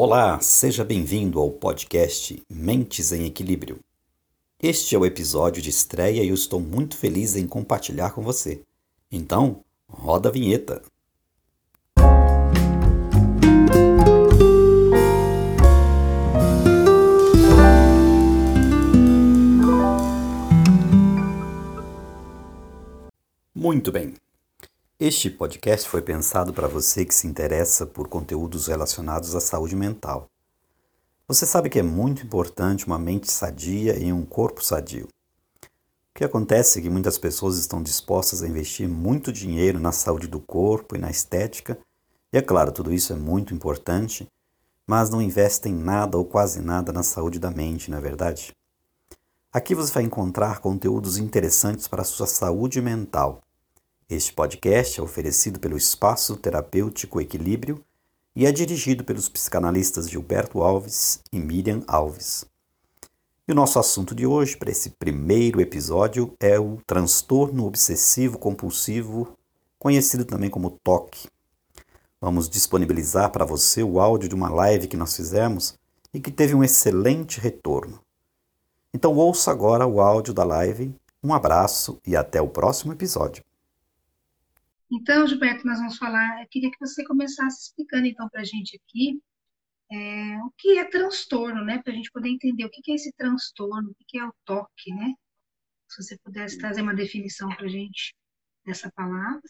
Olá, seja bem-vindo ao podcast Mentes em Equilíbrio. Este é o episódio de estreia e eu estou muito feliz em compartilhar com você. Então, roda a vinheta. Muito bem. Este podcast foi pensado para você que se interessa por conteúdos relacionados à saúde mental. Você sabe que é muito importante uma mente sadia e um corpo sadio. O que acontece é que muitas pessoas estão dispostas a investir muito dinheiro na saúde do corpo e na estética, e é claro, tudo isso é muito importante, mas não investem nada ou quase nada na saúde da mente, não é verdade? Aqui você vai encontrar conteúdos interessantes para a sua saúde mental este podcast é oferecido pelo Espaço Terapêutico Equilíbrio e é dirigido pelos psicanalistas Gilberto Alves e Miriam Alves. E o nosso assunto de hoje, para esse primeiro episódio, é o transtorno obsessivo compulsivo, conhecido também como TOC. Vamos disponibilizar para você o áudio de uma live que nós fizemos e que teve um excelente retorno. Então ouça agora o áudio da live. Um abraço e até o próximo episódio. Então, Gilberto, nós vamos falar. Eu queria que você começasse explicando então para a gente aqui é, o que é transtorno, né? Para a gente poder entender o que é esse transtorno, o que é o toque, né? Se você pudesse trazer uma definição para a gente dessa palavra.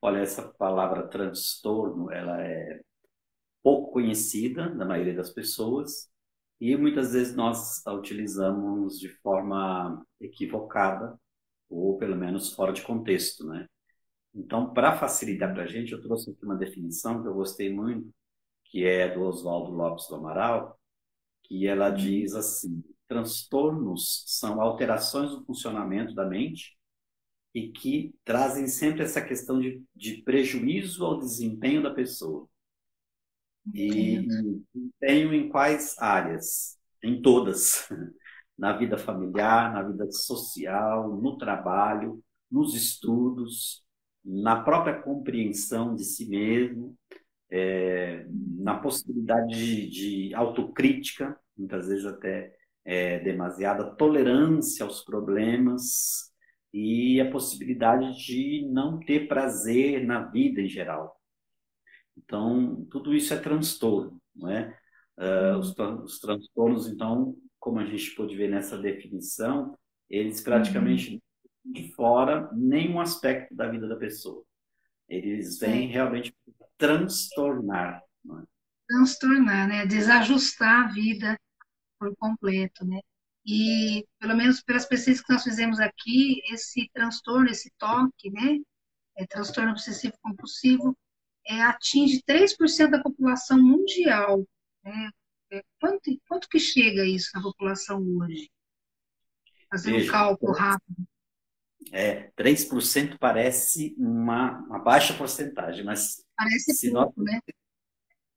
Olha, essa palavra transtorno, ela é pouco conhecida na maioria das pessoas e muitas vezes nós a utilizamos de forma equivocada ou pelo menos fora de contexto, né? Então, para facilitar para a gente, eu trouxe aqui uma definição que eu gostei muito, que é do Oswaldo Lopes do Amaral, que ela uhum. diz assim: transtornos são alterações no funcionamento da mente e que trazem sempre essa questão de, de prejuízo ao desempenho da pessoa. E, e desempenho em quais áreas? Em todas. Na vida familiar, na vida social, no trabalho, nos estudos, na própria compreensão de si mesmo, é, na possibilidade de, de, autocrítica, muitas vezes até é, demasiada tolerância aos problemas e a possibilidade de não ter prazer na vida em geral. Então, tudo isso é transtorno, não é? Uh, os, os, transtornos, então, como a gente pode ver nessa definição, eles praticamente uhum de fora nenhum aspecto da vida da pessoa. Eles vêm é. realmente transtornar. É? Transtornar, né? Desajustar a vida por completo, né? E, pelo menos pelas pesquisas que nós fizemos aqui, esse transtorno, esse toque, né? É, transtorno obsessivo compulsivo, é, atinge 3% da população mundial. Né? É, quanto, quanto que chega isso na população hoje? Fazer um cálculo rápido é, 3% parece uma, uma baixa porcentagem, mas. Parece se pouco, nós... né?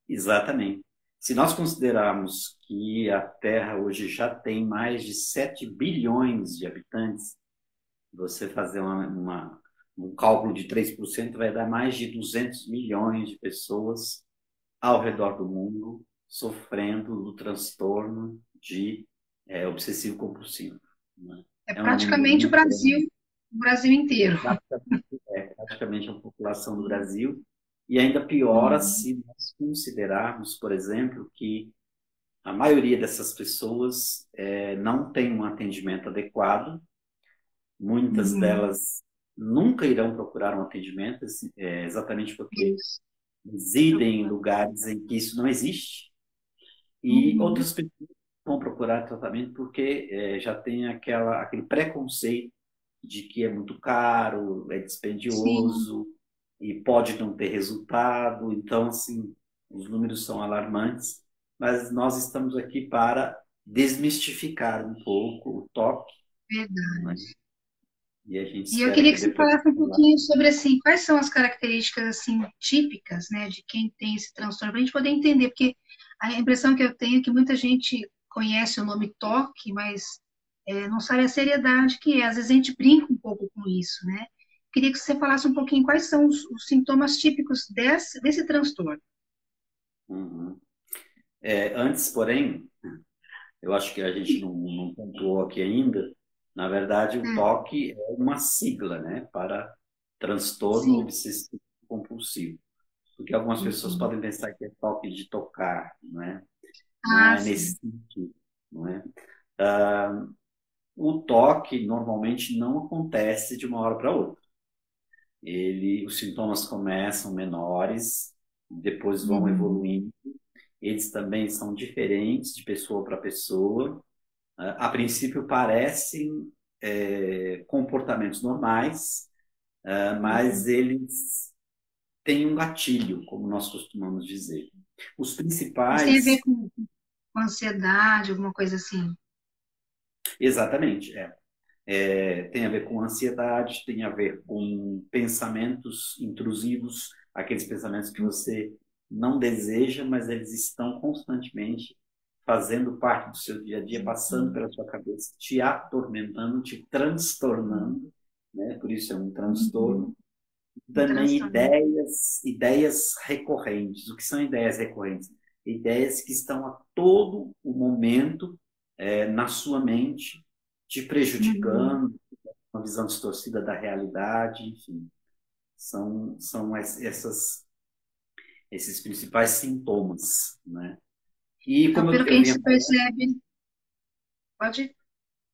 Exatamente. Se nós considerarmos que a Terra hoje já tem mais de 7 bilhões de habitantes, você fazer uma, uma, um cálculo de 3% vai dar mais de 200 milhões de pessoas ao redor do mundo sofrendo do transtorno de é, obsessivo compulsivo. Né? É, é praticamente um o Brasil o Brasil inteiro. É, praticamente a população do Brasil. E ainda piora uhum. se nós considerarmos, por exemplo, que a maioria dessas pessoas é, não tem um atendimento adequado, muitas uhum. delas nunca irão procurar um atendimento, é, exatamente porque isso. residem em lugares em que isso não existe, e uhum. outras pessoas vão procurar tratamento porque é, já tem aquela, aquele preconceito de que é muito caro, é dispendioso Sim. e pode não ter resultado. Então, assim, os números são alarmantes, mas nós estamos aqui para desmistificar um pouco o toque. Verdade. Né? E, a gente e eu queria que, que você falasse um pouquinho sobre assim, quais são as características assim típicas, né, de quem tem esse transtorno, para a gente poder entender, porque a impressão que eu tenho é que muita gente conhece o nome toque, mas é, não sabe a seriedade que é. Às vezes a gente brinca um pouco com isso, né? Queria que você falasse um pouquinho quais são os, os sintomas típicos desse, desse transtorno. Uhum. É, antes, porém, eu acho que a gente não, não pontuou aqui ainda, na verdade, o Hum, TOC é uma sigla, né, para transtorno obsessivo compulsivo. Porque algumas pessoas Uhum. podem pensar que é toque de tocar, não é? Não Ah, é nesse sentido, não é? Ah, o toque normalmente não acontece de uma hora para outra. Ele, os sintomas começam menores, depois vão Uhum. evoluindo. Eles também são diferentes de pessoa para pessoa. Ah, a princípio parecem é, comportamentos normais, ah, mas Uhum. eles têm um gatilho, como nós costumamos dizer. Os Mas tem a ver principais, com ansiedade, alguma coisa assim. Exatamente, é. É, tem a ver com ansiedade, tem a ver com pensamentos intrusivos, aqueles pensamentos que você não deseja, mas eles estão constantemente fazendo parte do seu dia a dia, passando Uhum. pela sua cabeça, te atormentando, te transtornando, né? Por isso é um Uhum. transtorno. Um Também transtorno. ideias, ideias recorrentes. O que são ideias recorrentes? Ideias que estão a todo o momento é, na sua mente, te Uhum. prejudicando, uma visão distorcida da realidade, enfim, são, são essas, esses principais sintomas, né? E Então, como eu, pelo que a eu gente percebe, pode.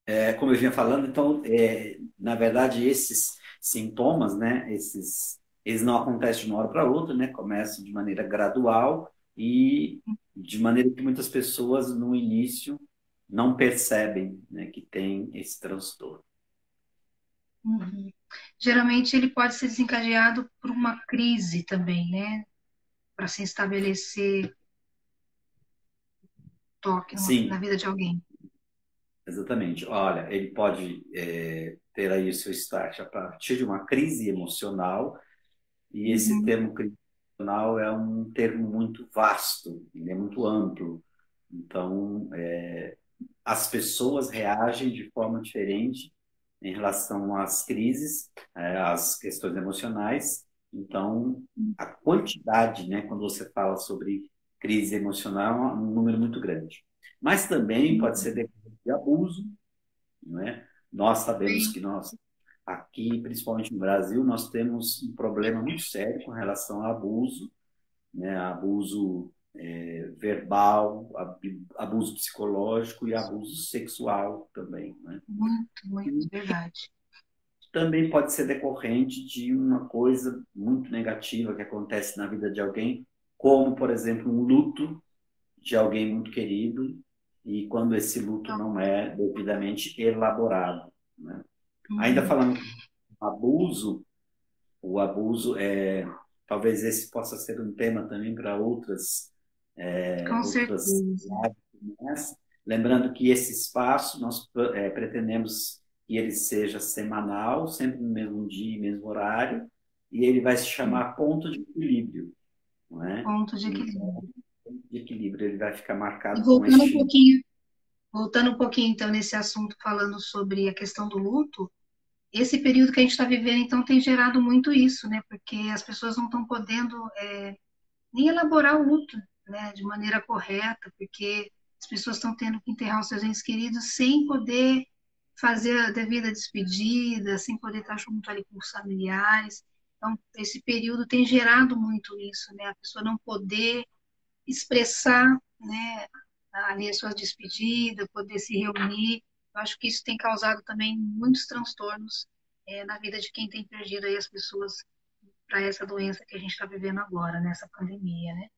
é, como eu vinha falando, então, é, na verdade, esses sintomas, né, esses, eles não acontecem de uma hora para outra, né, começam de maneira gradual e de maneira que muitas pessoas no início não percebem, né, que tem esse transtorno. Uhum. Geralmente ele pode ser desencadeado por uma crise também, né? Para se estabelecer toque numa- na Sim, vida de alguém. Exatamente. Olha, ele pode é, ter aí o seu start a partir de uma crise emocional, e esse Uhum. termo crise emocional é um termo muito vasto, ele é muito amplo. Então, é, as pessoas reagem de forma diferente em relação às crises, é, às questões emocionais. Então, a quantidade, né, quando você fala sobre crise emocional, é um número muito grande. Mas também pode ser decorrente de abuso, não é? Nós sabemos que nós, aqui, principalmente no Brasil, nós temos um problema muito sério com relação a abuso, né? Abuso é, verbal, abuso psicológico e abuso sexual também, né? Muito, muito, verdade. também pode ser decorrente de uma coisa muito negativa que acontece na vida de alguém, como, por exemplo, um luto de alguém muito querido e quando esse luto não é devidamente elaborado, né? Ainda uhum. falando do abuso, o abuso é talvez esse possa ser um tema também para outras é, Com outras. Lembrando que esse espaço nós é, pretendemos que ele seja semanal, sempre no mesmo dia e mesmo horário, e ele vai se chamar ponto de equilíbrio, não é? Ponto de Então, equilíbrio. ponto de equilíbrio ele vai ficar E marcado com voltando um este pouquinho, voltando um pouquinho então nesse assunto, falando sobre a questão do luto, esse período que a gente está vivendo, então, tem gerado muito isso, né? Porque as pessoas não estão podendo é, nem elaborar o luto, né, de maneira correta, porque as pessoas estão tendo que enterrar os seus entes queridos sem poder fazer a devida despedida, sem poder estar junto ali com os familiares. Então, esse período tem gerado muito isso, né? A pessoa não poder expressar, né, ali a sua despedida, poder se reunir. Eu acho que isso tem causado também muitos transtornos é, na vida de quem tem perdido aí as pessoas para essa doença que a gente está vivendo agora, nessa pandemia, né?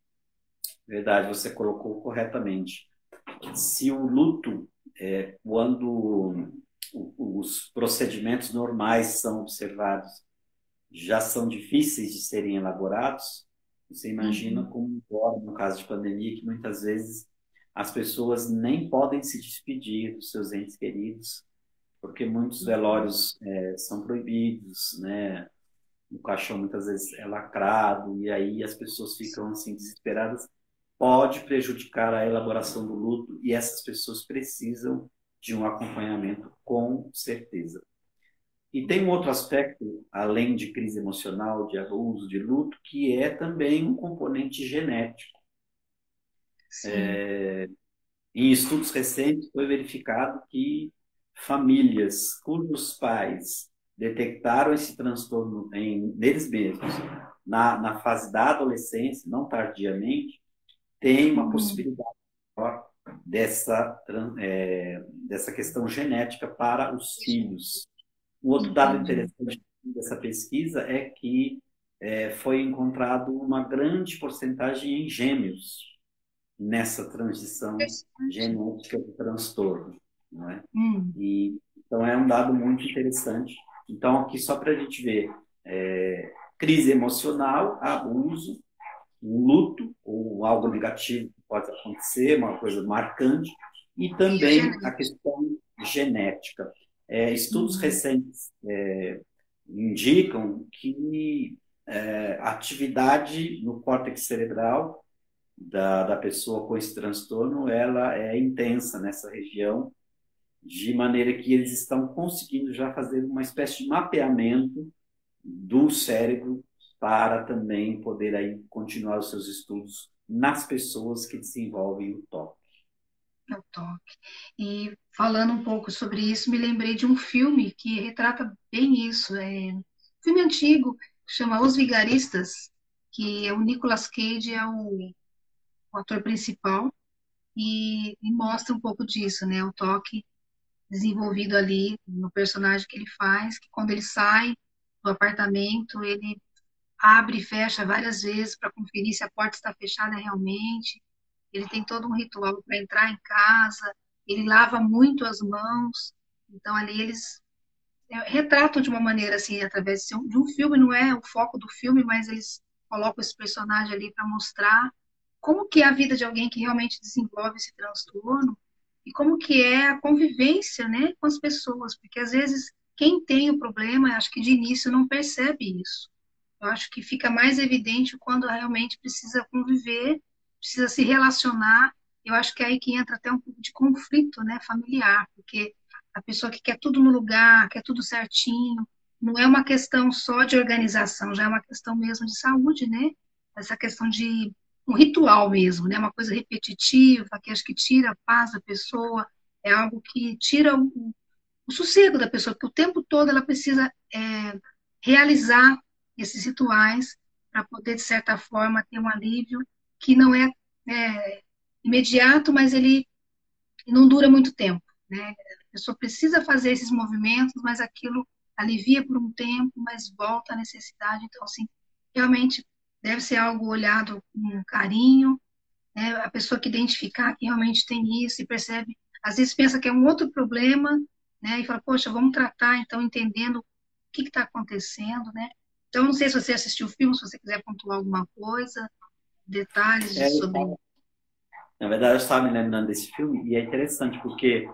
Verdade, você colocou corretamente. Se o luto, é, quando os procedimentos normais são observados, já são difíceis de serem elaborados, você imagina Uhum, como agora, no caso de pandemia, que muitas vezes as pessoas nem podem se despedir dos seus entes queridos, porque muitos uhum, velórios é, são proibidos, né? O caixão muitas vezes é lacrado, e aí as pessoas ficam assim desesperadas pode prejudicar a elaboração do luto e essas pessoas precisam de um acompanhamento com certeza. E tem um outro aspecto, além de crise emocional, de abuso, de luto, que é também um componente genético. é, em estudos recentes foi verificado que famílias cujos pais detectaram esse transtorno em neles mesmos na, na fase da adolescência, não tardiamente, tem uma uhum. possibilidade maior dessa, é, dessa questão genética para os filhos. Um outro dado interessante dessa pesquisa é que é, foi encontrado uma grande porcentagem em gêmeos nessa transição genética do transtorno. Não é? Hum. E, então, é um dado muito interessante. Então, aqui só para a gente ver, é, crise emocional, abuso, luto, ou algo negativo que pode acontecer, uma coisa marcante, e também a questão genética. É, estudos uhum. recentes é, indicam que é, a atividade no córtex cerebral da, da pessoa com esse transtorno ela é intensa nessa região, de maneira que eles estão conseguindo já fazer uma espécie de mapeamento do cérebro para também poder aí continuar os seus estudos nas pessoas que desenvolvem o toque. O toque. E falando um pouco sobre isso, me lembrei de um filme que retrata bem isso. É um filme antigo, chama Os Vigaristas, que é o Nicolas Cage é o, o ator principal e, e, mostra um pouco disso, né? O toque desenvolvido ali no personagem que ele faz, que quando ele sai do apartamento, ele abre e fecha várias vezes para conferir se a porta está fechada realmente. Ele tem todo um ritual para entrar em casa, ele lava muito as mãos. Então ali eles é, retratam de uma maneira assim, através de um filme, não é o foco do filme, mas eles colocam esse personagem ali para mostrar como que é a vida de alguém que realmente desenvolve esse transtorno e como que é a convivência, né, com as pessoas, porque às vezes quem tem o problema, acho que de início não percebe isso. Eu acho que fica mais evidente quando realmente precisa conviver, precisa se relacionar. Eu acho que é aí que entra até um pouco de conflito, né, familiar, porque a pessoa que quer tudo no lugar, quer tudo certinho, não é uma questão só de organização, já é uma questão mesmo de saúde, né? Essa questão de um ritual mesmo, né? Uma coisa repetitiva, que acho que tira a paz da pessoa, é algo que tira o, o sossego da pessoa, porque o tempo todo ela precisa é, realizar esses rituais para poder, de certa forma, ter um alívio que não é, é imediato, mas ele não dura muito tempo. Né? A pessoa precisa fazer esses movimentos, mas aquilo alivia por um tempo, mas volta à necessidade. Então, assim, realmente deve ser algo olhado com carinho, né? a pessoa que identificar que realmente tem isso e percebe, às vezes pensa que é um outro problema, né? E fala, poxa, vamos tratar, então, entendendo o que está acontecendo, né? Então, não sei se você assistiu o filme, se você quiser pontuar alguma coisa, detalhes é, sobre. Na verdade, eu estava me lembrando desse filme e é interessante porque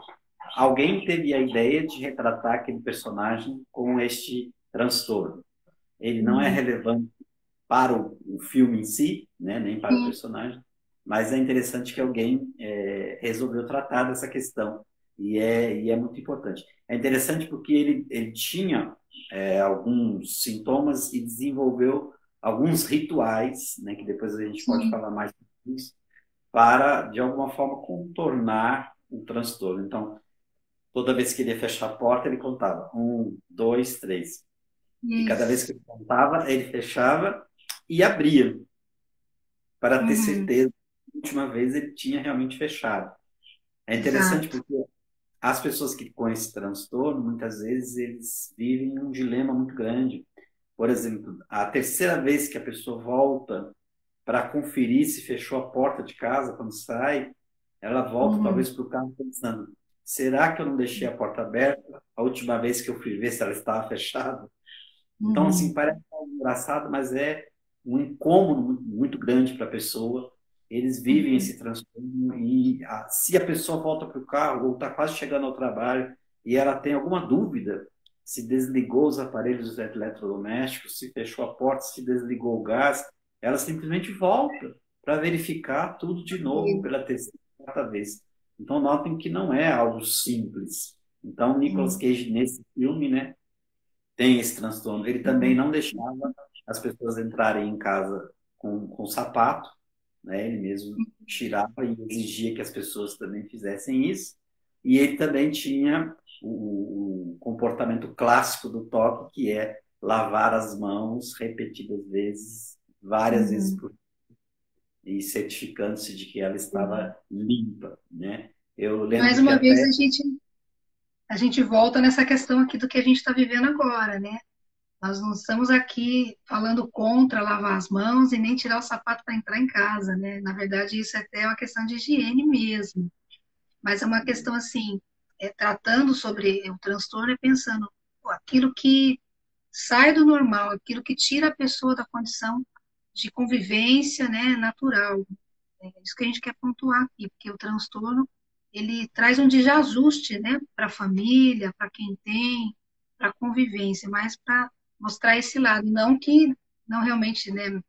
alguém teve a ideia de retratar aquele personagem com este transtorno. Ele não é uhum. relevante para o, o, filme em si, né, nem para Sim. o personagem, mas é interessante que alguém é, resolveu tratar dessa questão e é, e é muito importante. É interessante porque ele, ele tinha é, alguns sintomas e desenvolveu alguns rituais, né, que depois a gente Sim. pode falar mais sobre isso, para, de alguma forma, contornar o transtorno. Então, toda vez que ele ia fechar a porta, ele contava um, dois, três. Isso. E cada vez que ele contava, ele fechava e abria, para ter uhum. certeza que a última vez ele tinha realmente fechado. É interessante Exato. porque as pessoas que com esse transtorno, muitas vezes, eles vivem um dilema muito grande. Por exemplo, a terceira vez que a pessoa volta para conferir se fechou a porta de casa quando sai, ela volta uhum. talvez para o carro pensando: será que eu não deixei a porta aberta a última vez que eu fui ver se ela estava fechada? Uhum. Então, assim, parece engraçado, mas é um incômodo muito grande para a pessoa eles vivem esse transtorno e a, se a pessoa volta para o carro ou está quase chegando ao trabalho e ela tem alguma dúvida se desligou os aparelhos eletrodomésticos, se fechou a porta, se desligou o gás, ela simplesmente volta para verificar tudo de novo pela terceira vez. Então notem que não é algo simples. Então Nicolas. Cage nesse filme, né, tem esse transtorno. Ele também uhum. não deixava as pessoas entrarem em casa com, com sapato, né? Ele mesmo tirava e exigia que as pessoas também fizessem isso. E ele também tinha o, o comportamento clássico do toque, que é lavar as mãos repetidas vezes, várias uhum. vezes por e certificando-se de que ela estava limpa, né? Eu lembro Mais uma vez até... a gente a gente volta nessa questão aqui do que a gente está vivendo agora, né? Nós não estamos aqui falando contra lavar as mãos e nem tirar o sapato para entrar em casa, né? Na verdade, isso é até uma questão de higiene mesmo. Mas é uma questão assim, é, tratando sobre o transtorno e pensando pô, aquilo que sai do normal, aquilo que tira a pessoa da condição de convivência, né, natural. É isso que a gente quer pontuar aqui, porque o transtorno ele traz um desajuste, né, para a família, para quem tem, para a convivência, mas para mostrar esse lado, não que não realmente, né,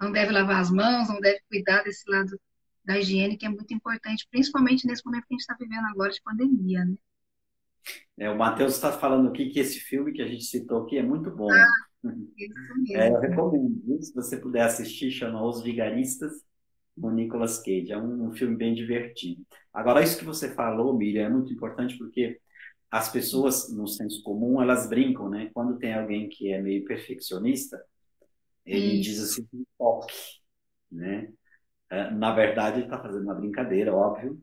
não deve lavar as mãos, não deve cuidar desse lado da higiene, que é muito importante, principalmente nesse momento que a gente está vivendo agora de pandemia, né? É, o Matheus está falando aqui que esse filme que a gente citou aqui é muito bom. Ah, é, eu recomendo, se você puder assistir, chama Os Vigaristas, no Nicolas Cage. É um, um, filme bem divertido. Agora, isso que você falou, Miriam, é muito importante porque as pessoas, no senso comum, elas brincam, né? Quando tem alguém que é meio perfeccionista, ele isso. diz assim, toque, né? É, na verdade, ele está fazendo uma brincadeira, óbvio,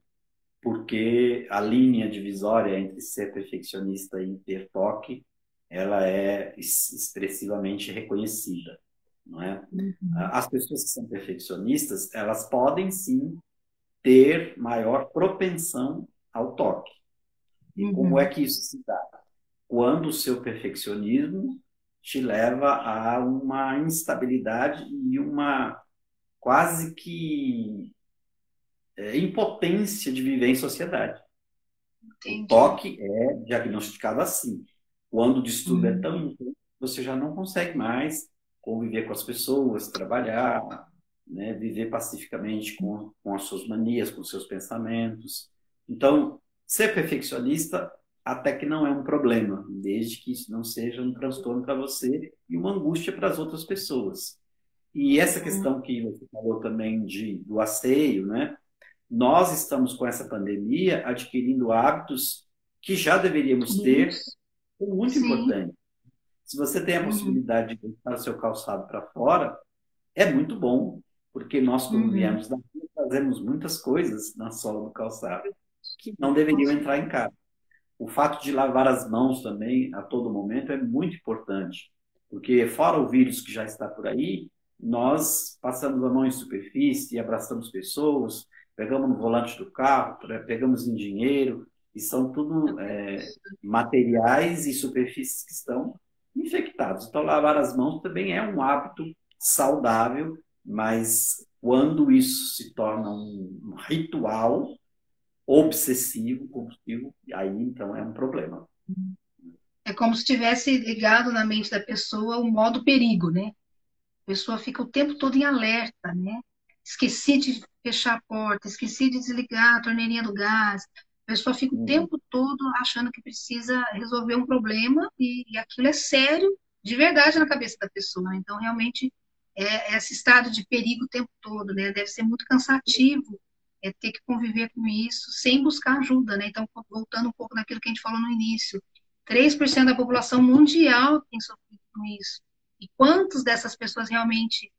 porque a linha divisória entre ser perfeccionista e ter toque, ela é expressivamente reconhecida, não é? Uhum. As pessoas que são perfeccionistas, elas podem sim ter maior propensão ao toque. Uhum. como é que isso se dá? Quando o seu perfeccionismo te leva a uma instabilidade e uma quase que é, impotência de viver em sociedade. Entendi. O toque é diagnosticado assim. Quando o distúrbio é uhum. tão intenso, você já não consegue mais conviver com as pessoas, trabalhar, né, viver pacificamente com, com as suas manias, com os seus pensamentos. Então, ser perfeccionista até que não é um problema, desde que isso não seja um transtorno para você e uma angústia para as outras pessoas. E essa uhum. questão que você falou também de, do asseio, né? Nós estamos com essa pandemia adquirindo hábitos que já deveríamos ter, é muito Sim. importante. Se você tem a uhum. possibilidade de deixar o seu calçado para fora, é muito bom, porque nós, quando uhum. viemos da rua, fazemos muitas coisas na sola do calçado que não deveriam entrar em casa. O fato de lavar as mãos também a todo momento é muito importante, porque fora o vírus que já está por aí, nós passamos a mão em superfície, abraçamos pessoas, pegamos no volante do carro, pegamos em dinheiro, e são tudo é, materiais e superfícies que estão infectados. Então, lavar as mãos também é um hábito saudável, mas quando isso se torna um ritual obsessivo, compulsivo, aí então é um problema. É como se tivesse ligado na mente da pessoa o modo perigo, né? A pessoa fica o tempo todo em alerta, né? Esqueci de fechar a porta, esqueci de desligar a torneirinha do gás. A pessoa fica o uhum. tempo todo achando que precisa resolver um problema e, e, aquilo é sério, de verdade, na cabeça da pessoa. Né? Então, realmente, é, é esse estado de perigo o tempo todo, né? Deve ser muito cansativo é ter que conviver com isso sem buscar ajuda, né? Então, voltando um pouco naquilo que a gente falou no início, 3% da população mundial tem sofrido com isso. E quantas dessas pessoas realmente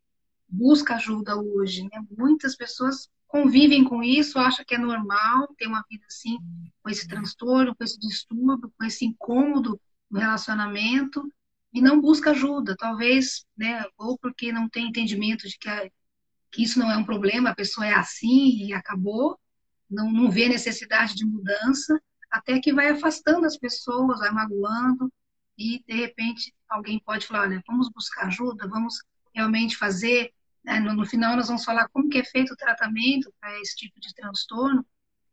busca ajuda hoje? Né? Muitas pessoas convivem com isso, acham que é normal ter uma vida assim, com esse transtorno, com esse distúrbio, com esse incômodo no relacionamento, e não busca ajuda, talvez, né, ou porque não tem entendimento de que, a, que isso não é um problema, a pessoa é assim e acabou, não, não vê necessidade de mudança, até que vai afastando as pessoas, vai magoando, e de repente alguém pode falar, olha, vamos buscar ajuda, vamos realmente fazer. Né? No, no, final nós vamos falar como que é feito o tratamento para esse tipo de transtorno,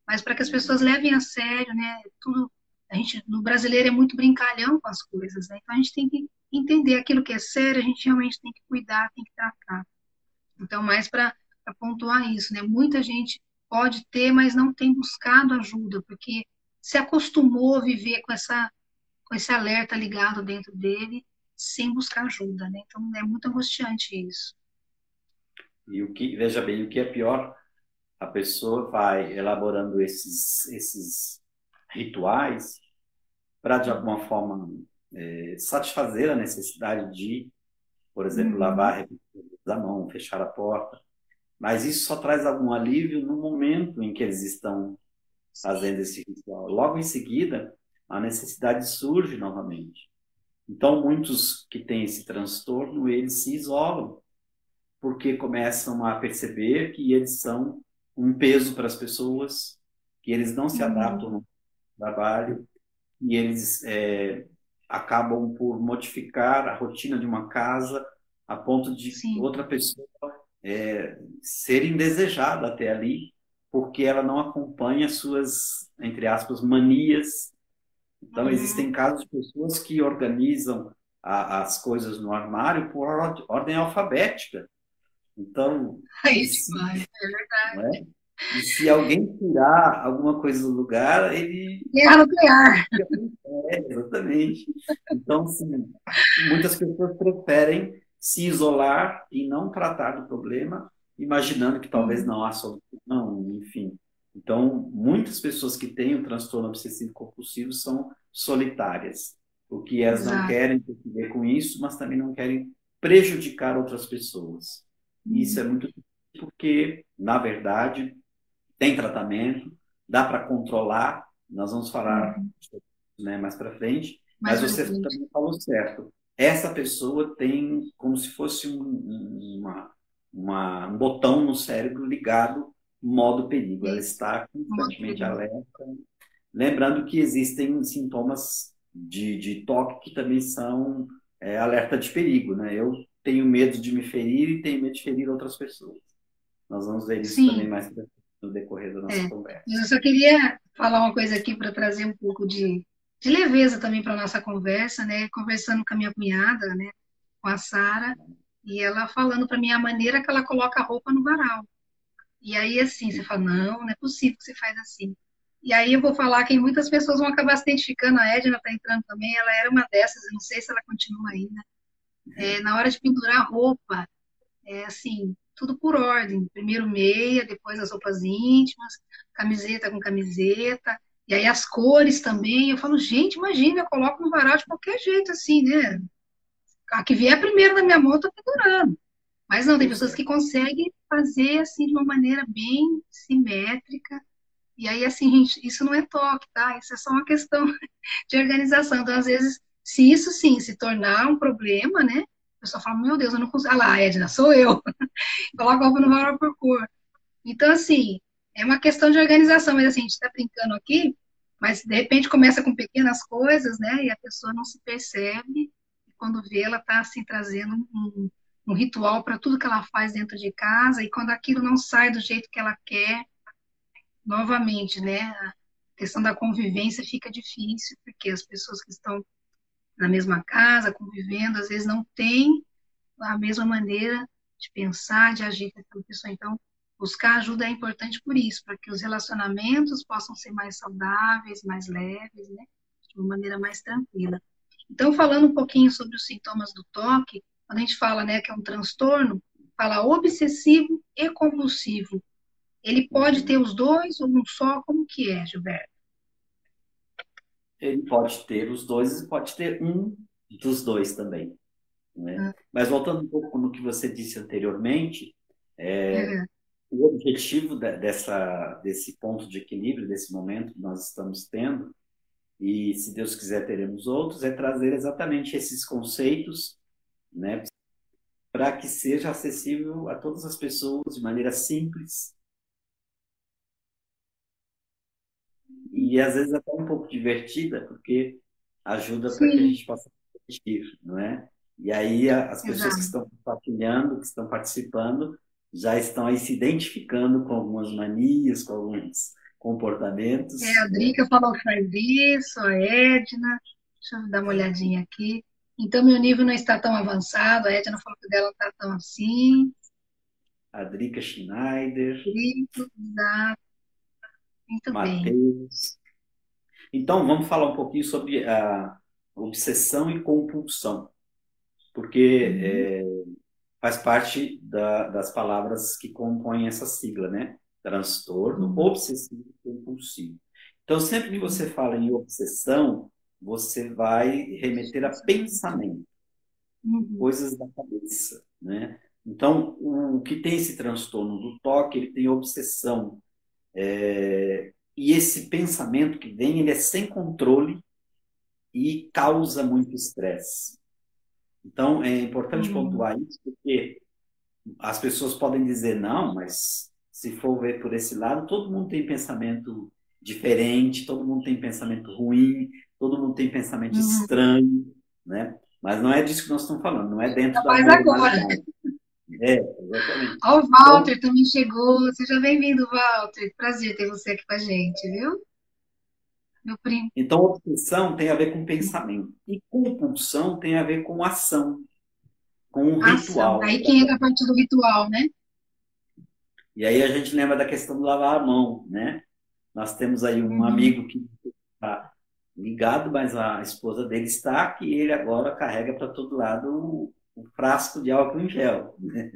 mas para que as pessoas levem a sério, né? Tudo a gente no brasileiro é muito brincalhão com as coisas, né? Então a gente tem que entender aquilo que é sério, a gente realmente tem que cuidar, tem que tratar. Então mais para pontuar isso, né? Muita gente pode ter, mas não tem buscado ajuda, porque se acostumou a viver com essa com esse alerta ligado dentro dele sem buscar ajuda, né? Então é muito angustiante isso. E o que, veja bem, o que é pior, a pessoa vai elaborando esses, esses rituais para, de alguma forma, é, satisfazer a necessidade de, por exemplo, uhum. lavar a mão, fechar a porta. Mas isso só traz algum alívio no momento em que eles estão fazendo esse ritual. Logo em seguida, a necessidade surge novamente. Então, muitos que têm esse transtorno, eles se isolam, porque começam a perceber que eles são um peso para as pessoas, que eles não se uhum. adaptam no trabalho, e eles é, acabam por modificar a rotina de uma casa a ponto de Sim. outra pessoa é, ser indesejada até ali, porque ela não acompanha suas, entre aspas, manias. Então, uhum. existem casos de pessoas que organizam a, as coisas no armário por ordem alfabética. Então. É isso, é verdade. É? E se alguém tirar alguma coisa do lugar, ele. Guerra nuclear. É, exatamente. Então, sim, muitas pessoas preferem se isolar e não tratar do problema, imaginando que talvez não há solução, enfim. Então, muitas pessoas que têm o transtorno obsessivo compulsivo são solitárias, porque elas Exato. não querem ter que ver com isso, mas também não querem prejudicar outras pessoas. E isso é muito porque, na verdade, tem tratamento, dá para controlar, nós vamos falar uhum. né, mais para frente, mas, mas você frente. também falou certo. Essa pessoa tem como se fosse um, uma, uma, um botão no cérebro ligado modo perigo. Ela está constantemente alerta. Lembrando que existem sintomas de, de toque que também são é, alerta de perigo. Né? Eu tenho medo de me ferir e tenho medo de ferir outras pessoas. Nós vamos ver isso Sim. também mais para no decorrer da nossa é, conversa. Eu só queria falar uma coisa aqui para trazer um pouco de, de leveza também para a nossa conversa, né? Conversando com a minha cunhada, né? Com a Sara, e ela falando para mim a maneira que ela coloca a roupa no varal. E aí, assim, você fala, não, não é possível que você faz assim. E aí eu vou falar que muitas pessoas vão acabar se identificando, a Edna está entrando também, ela era uma dessas, eu não sei se ela continua ainda. É, na hora de pendurar roupa, é assim, tudo por ordem. Primeiro meia, depois as roupas íntimas, camiseta com camiseta, e aí as cores também. Eu falo, gente, imagina, eu coloco no varal de qualquer jeito, assim, né? A que vier primeiro na minha mão, eu tô pendurando. Mas não, tem pessoas que conseguem fazer assim de uma maneira bem simétrica. E aí, assim, gente, isso não é toque, tá? Isso é só uma questão de organização. Então, às vezes, se isso sim se tornar um problema, né? A pessoa fala, meu Deus, eu não consigo. Ah lá, Edna, sou eu. Coloca a roupa no varal por cor. Então, assim, é uma questão de organização, mas assim, a gente está brincando aqui, mas de repente começa com pequenas coisas, né? E a pessoa não se percebe, e quando vê, ela está assim, trazendo um, um ritual para tudo que ela faz dentro de casa, e quando aquilo não sai do jeito que ela quer, novamente, né? A questão da convivência fica difícil, porque as pessoas que estão na mesma casa, convivendo, às vezes não tem a mesma maneira de pensar, de agir com aquela pessoa. Então, buscar ajuda é importante por isso, para que os relacionamentos possam ser mais saudáveis, mais leves, né? De uma maneira mais tranquila. Então, falando um pouquinho sobre os sintomas do toque, quando a gente fala né, que é um transtorno, fala obsessivo e compulsivo. Ele pode ter os dois ou um só? Como que é, Gilberto? ele pode ter os dois e pode ter um dos dois também. Né? Ah. Mas voltando um pouco no que você disse anteriormente, é, uhum. o objetivo de, dessa, desse ponto de equilíbrio, desse momento que nós estamos tendo, e se Deus quiser teremos outros, é trazer exatamente esses conceitos né, para que seja acessível a todas as pessoas de maneira simples e às vezes até um pouco divertida, porque ajuda para que a gente possa assistir, não é? E aí as pessoas Exato. que estão compartilhando, que estão participando, já estão aí se identificando com algumas manias, com alguns comportamentos. É, a Drica falou que faz isso, a Edna, deixa eu dar uma olhadinha aqui. Então, meu nível não está tão avançado, a Edna falou que dela não está tão assim. A Drica Schneider. Drica, exato. Muito Mateus. bem. Então, vamos falar um pouquinho sobre a obsessão e compulsão. Porque uhum. é, faz parte da, das palavras que compõem essa sigla, né? Transtorno obsessivo compulsivo. Então, sempre que você fala em obsessão, você vai remeter a pensamento, uhum. coisas da cabeça, né? Então, o que tem esse transtorno do toque, ele tem obsessão. É, e esse pensamento que vem, ele é sem controle e causa muito estresse. Então, é importante uhum. pontuar isso, porque as pessoas podem dizer, não, mas se for ver por esse lado, todo mundo tem pensamento diferente, todo mundo tem pensamento ruim, todo mundo tem pensamento uhum. estranho, né? Mas não é disso que nós estamos falando, não é dentro Mas da agora. É, exatamente. Ó, o Walter então, também chegou. Seja bem-vindo, Walter. Prazer ter você aqui com a gente, viu? Meu primo. Então, obsessão tem a ver com pensamento. E compulsão tem a ver com ação, com um ação. ritual. Aí que entra a parte do ritual, né? E aí a gente lembra da questão do lavar a mão, né? Nós temos aí um uhum. amigo que está ligado, mas a esposa dele está, que ele agora carrega para todo lado o, o, frasco de álcool em gel. Né?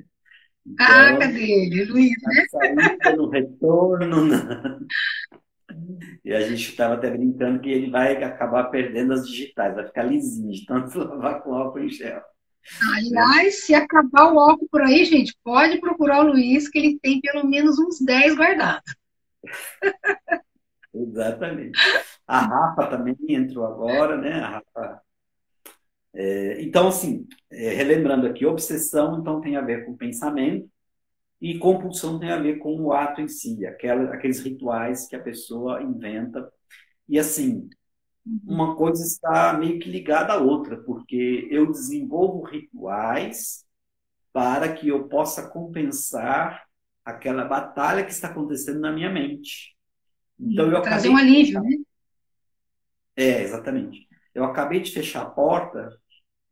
Então, ah, cadê ele? Luiz, né? Saída, no retorno. Na... E a gente estava até brincando que ele vai acabar perdendo as digitais, vai ficar lisinho de tanto lavar com álcool em gel. Aliás, se acabar o álcool por aí, gente, pode procurar o Luiz, que ele tem pelo menos uns 10 guardados. Exatamente. A Rafa também entrou agora, né? A Rafa. É, então, assim, é, relembrando aqui, obsessão então tem a ver com pensamento e compulsão tem a ver com o ato em si, aquela, aqueles rituais que a pessoa inventa. E assim, uhum. uma coisa está meio que ligada à outra, porque eu desenvolvo rituais para que eu possa compensar aquela batalha que está acontecendo na minha mente. Então eu trazer um alívio, né? É, exatamente. Eu acabei de fechar a porta,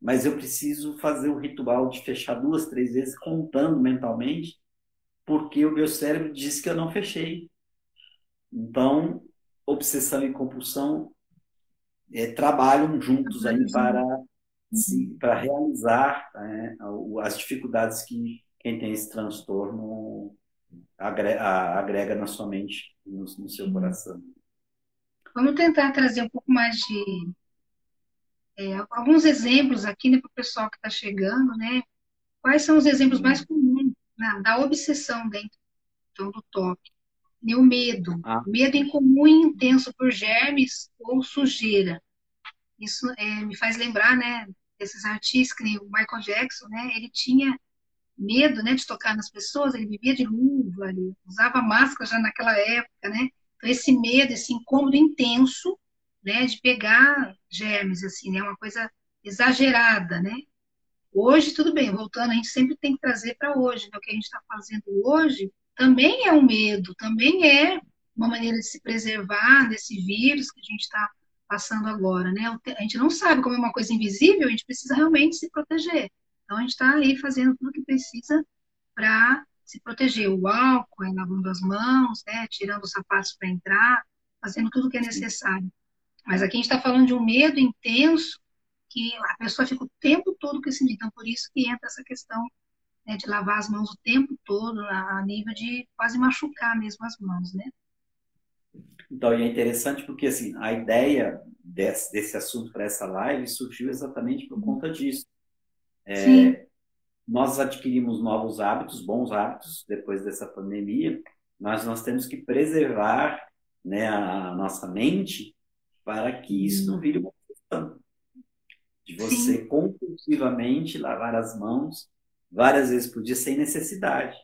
mas eu preciso fazer o ritual de fechar duas, três vezes, contando mentalmente, porque o meu cérebro disse que eu não fechei. Então, obsessão e compulsão é, trabalham juntos aí para, se, para realizar né, as dificuldades que quem tem esse transtorno agrega, agrega na sua mente, no, no seu coração. Vamos tentar trazer um pouco mais de é, alguns exemplos aqui né, para o pessoal que está chegando, né? Quais são os exemplos mais comuns né, da obsessão dentro do toque? E o medo. Ah. Medo incomum e intenso por germes ou sujeira. Isso é, me faz lembrar, né, desses artistas, que o Michael Jackson, né, ele tinha medo, né, de tocar nas pessoas, ele vivia de luva, ele usava máscara já naquela época, né? Então esse medo, esse incômodo intenso, né, de pegar germes assim, né, uma coisa exagerada, né? Hoje tudo bem, voltando, a gente sempre tem que trazer para hoje, né? o que a gente está fazendo hoje também é um medo, também é uma maneira de se preservar desse vírus que a gente está passando agora, né? A gente não sabe como é uma coisa invisível, a gente precisa realmente se proteger. Então, a gente está aí fazendo tudo o que precisa para se proteger. O álcool, lavando as mãos, né, tirando os sapatos para entrar, fazendo tudo o que é necessário. Mas aqui a gente está falando de um medo intenso que a pessoa fica o tempo todo com esse medo. Então, por isso que entra essa questão né, de lavar as mãos o tempo todo, a nível de quase machucar mesmo as mãos, né? Então, e é interessante porque, assim, a ideia desse, desse assunto para essa live surgiu exatamente por conta disso. É, nós adquirimos novos hábitos, bons hábitos, depois dessa pandemia, mas nós temos que preservar né, a nossa mente para que isso não vire uma questão. De você Sim. compulsivamente lavar as mãos várias vezes por dia sem necessidade.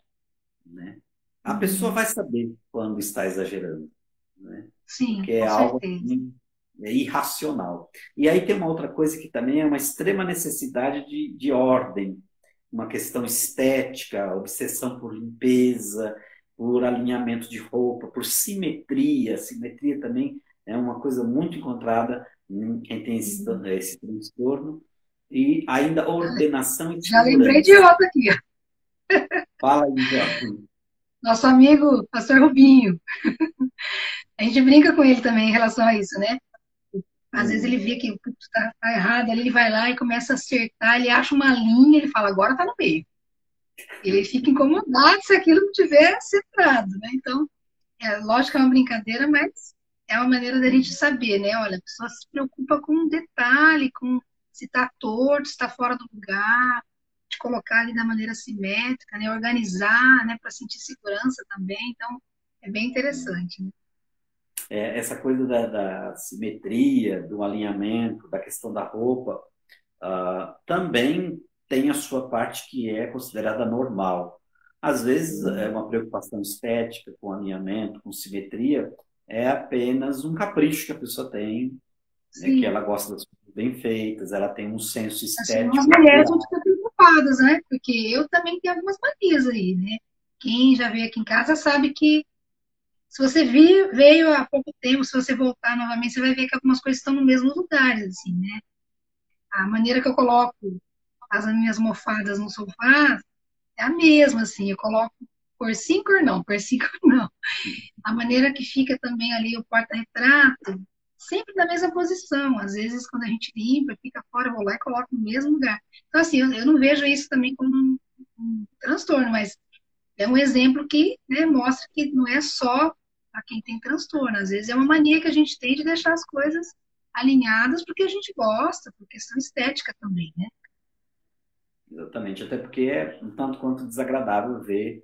Né? A uhum. pessoa vai saber quando está exagerando. Né? Sim, Porque é algo assim, é irracional. E aí tem uma outra coisa que também é uma extrema necessidade de, de ordem, uma questão estética, obsessão por limpeza, por alinhamento de roupa, por simetria. Simetria também é uma coisa muito encontrada quem tem esse, uhum. esse transtorno. E ainda ordenação e Já lembrei de outra aqui. Fala aí. Nosso amigo, pastor Rubinho. A gente brinca com ele também em relação a isso, né? Às vezes ele vê que está tá errado, ele vai lá e começa a acertar, ele acha uma linha, ele fala, agora está no meio. Ele fica incomodado se aquilo não tiver centrado, né? Então, é, lógico que é uma brincadeira, mas é uma maneira da gente saber, né? Olha, a pessoa se preocupa com um detalhe, com se está torto, se está fora do lugar, de colocar ali da maneira simétrica, né? Organizar, né? Para sentir segurança também. Então, é bem interessante, né? É, essa coisa da, da, simetria, do alinhamento, da questão da roupa, uh, também tem a sua parte que é considerada normal. Às vezes, é uma preocupação estética, com alinhamento, com simetria, é apenas um capricho que a pessoa tem, né, que ela gosta das coisas bem feitas, ela tem um senso estético. As mulheres vão ficar preocupadas, né? Porque eu também tenho algumas manias aí, né? Quem já veio aqui em casa sabe que se você vir, veio há pouco tempo, se você voltar novamente, você vai ver que algumas coisas estão no mesmo lugar, assim, né? A maneira que eu coloco as minhas mofadas no sofá é a mesma, assim, eu coloco cor sim, cor não, cor sim, cor não. A maneira que fica também ali o porta-retrato, sempre na mesma posição. Às vezes, quando a gente limpa, fica fora, eu vou lá e coloco no mesmo lugar. Então, assim, eu, eu não vejo isso também como um, um, transtorno, mas é um exemplo que né, mostra que não é só a quem tem transtorno. Às vezes é uma mania que a gente tem de deixar as coisas alinhadas porque a gente gosta, por questão estética também, né? Exatamente, até porque é um tanto quanto desagradável ver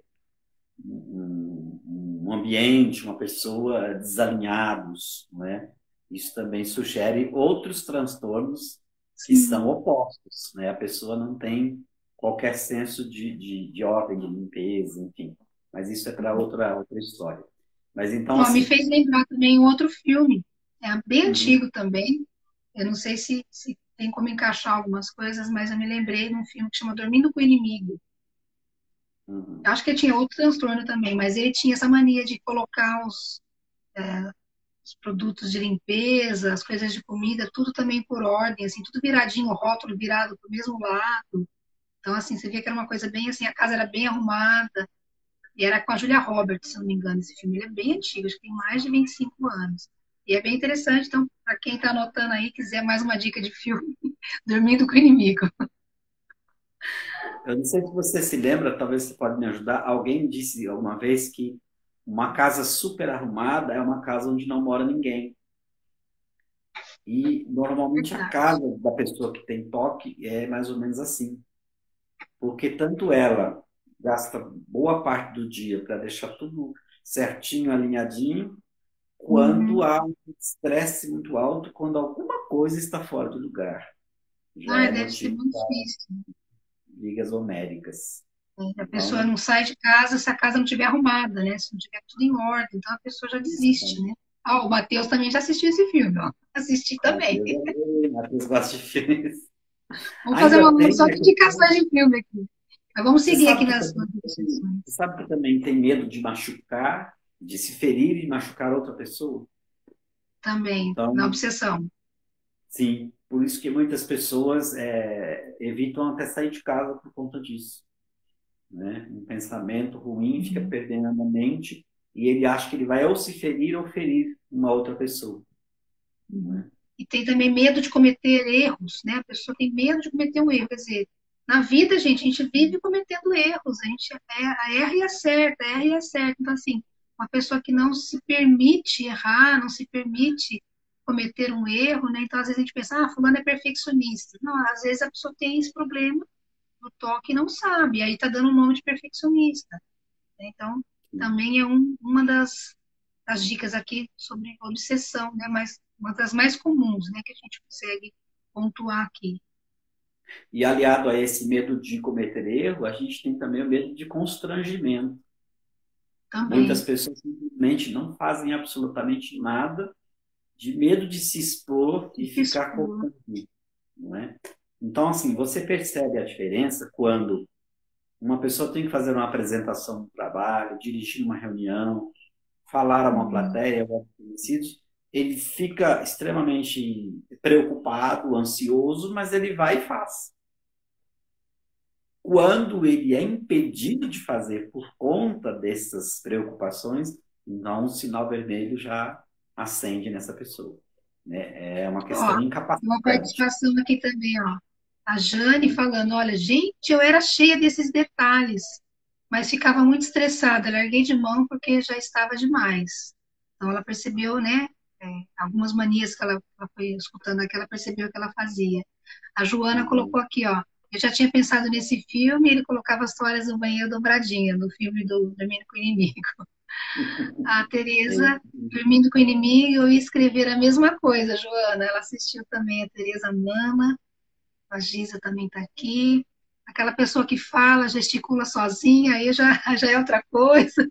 um, um ambiente, uma pessoa desalinhados, né? Isso também sugere outros transtornos que Sim. são opostos, né? A pessoa não tem qualquer senso de, de, de ordem, de limpeza, enfim. Mas isso é para outra, outra história. Mas então. assim... Me fez lembrar também um outro filme, é bem uhum. antigo também. Eu não sei se, se tem como encaixar algumas coisas, mas eu me lembrei de um filme que chama Dormindo com o Inimigo. Uhum. Acho que ele tinha outro transtorno também, mas ele tinha essa mania de colocar os, é, os produtos de limpeza, as coisas de comida, tudo também por ordem, assim, tudo viradinho, o rótulo virado para o mesmo lado. Então, assim, você via que era uma coisa bem assim, a casa era bem arrumada. E era com a Julia Roberts, se não me engano, esse filme. Ele é bem antigo, acho que tem mais de 25 anos. E é bem interessante, então, para quem está anotando aí, quiser mais uma dica de filme, Dormindo com o Inimigo. Eu não sei se você se lembra, talvez você pode me ajudar. Alguém disse alguma vez que uma casa super arrumada é uma casa onde não mora ninguém. E normalmente a casa da pessoa que tem toque é mais ou menos assim. Porque tanto ela gasta boa parte do dia para deixar tudo certinho, alinhadinho, quando uhum. há um estresse muito alto, quando alguma coisa está fora do lugar. Já ah, é deve ser muito difícil. Ligas homéricas. É, a pessoa então, não sai de casa se a casa não estiver arrumada, né? Se não tiver tudo em ordem, então a pessoa já desiste, né? Ah, o Matheus também já assistiu esse filme, ó. Assisti também. Matheus gosta de filmes. Vamos fazer uma só de indicações de filme aqui. Mas vamos seguir aqui nas Você sabe que também tem medo de machucar, de se ferir e machucar outra pessoa? Também, então, na obsessão. Sim, por isso que muitas pessoas é, evitam até sair de casa por conta disso. Né? Um pensamento ruim fica uhum. perdendo a mente e ele acha que ele vai ou se ferir ou ferir uma outra pessoa. Né? E tem também medo de cometer erros, né? A pessoa tem medo de cometer um erro, quer dizer, na vida, gente, a gente vive cometendo erros, a gente é, erra e acerta, erra e acerta. Então, assim, uma pessoa que não se permite errar, não se permite cometer um erro, né? Então, às vezes a gente pensa, ah, fulano é perfeccionista. Não, às vezes a pessoa tem esse problema do toque e não sabe, aí tá dando o um nome de perfeccionista. Né? Então, também é um, uma das, das dicas aqui sobre obsessão, né? Mas uma das mais comuns, né? Que a gente consegue pontuar aqui. E aliado a esse medo de cometer erro, a gente tem também o medo de constrangimento. Também. Muitas pessoas simplesmente não fazem absolutamente nada de medo de se expor e se ficar confundido, não é? Então, assim, você percebe a diferença quando uma pessoa tem que fazer uma apresentação no trabalho, dirigir uma reunião, falar a uma uhum. plateia, conhecidos, ele fica extremamente preocupado, ansioso, mas ele vai e faz. Quando ele é impedido de fazer por conta dessas preocupações, então o sinal vermelho já acende nessa pessoa. Né? É uma questão ó, de incapacidade. Uma participação aqui também, ó. a Jane falando, olha, gente, eu era cheia desses detalhes, mas ficava muito estressada, larguei de mão porque já estava demais. Então ela percebeu, né, é, algumas manias que ela, ela foi escutando aqui, ela percebeu que ela fazia. A Joana uhum. colocou aqui, ó, eu já tinha pensado nesse filme, ele colocava as toalhas no banheiro dobradinha, no filme do Dormindo com o Inimigo. A Tereza, Dormindo com o Inimigo, eu ia escrever a mesma coisa, Joana. Ela assistiu também, a Tereza Mama, a Giza também está aqui. Aquela pessoa que fala, gesticula sozinha, aí já, já é outra coisa.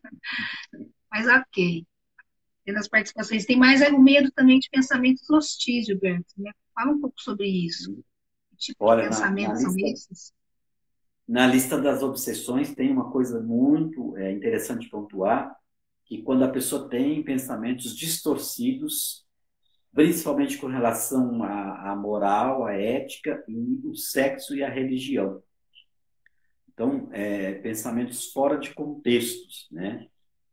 Mas ok. Tendo as participações. Tem mais é o medo também de pensamentos hostis, Gilberto. Né? Fala um pouco sobre isso. Que tipo Olha, de pensamentos na, na são lista, esses? Na lista das obsessões tem uma coisa muito é, interessante pontuar, que quando a pessoa tem pensamentos distorcidos, principalmente com relação à, à moral, à ética e o sexo e a religião. Então, é, pensamentos fora de contextos, né?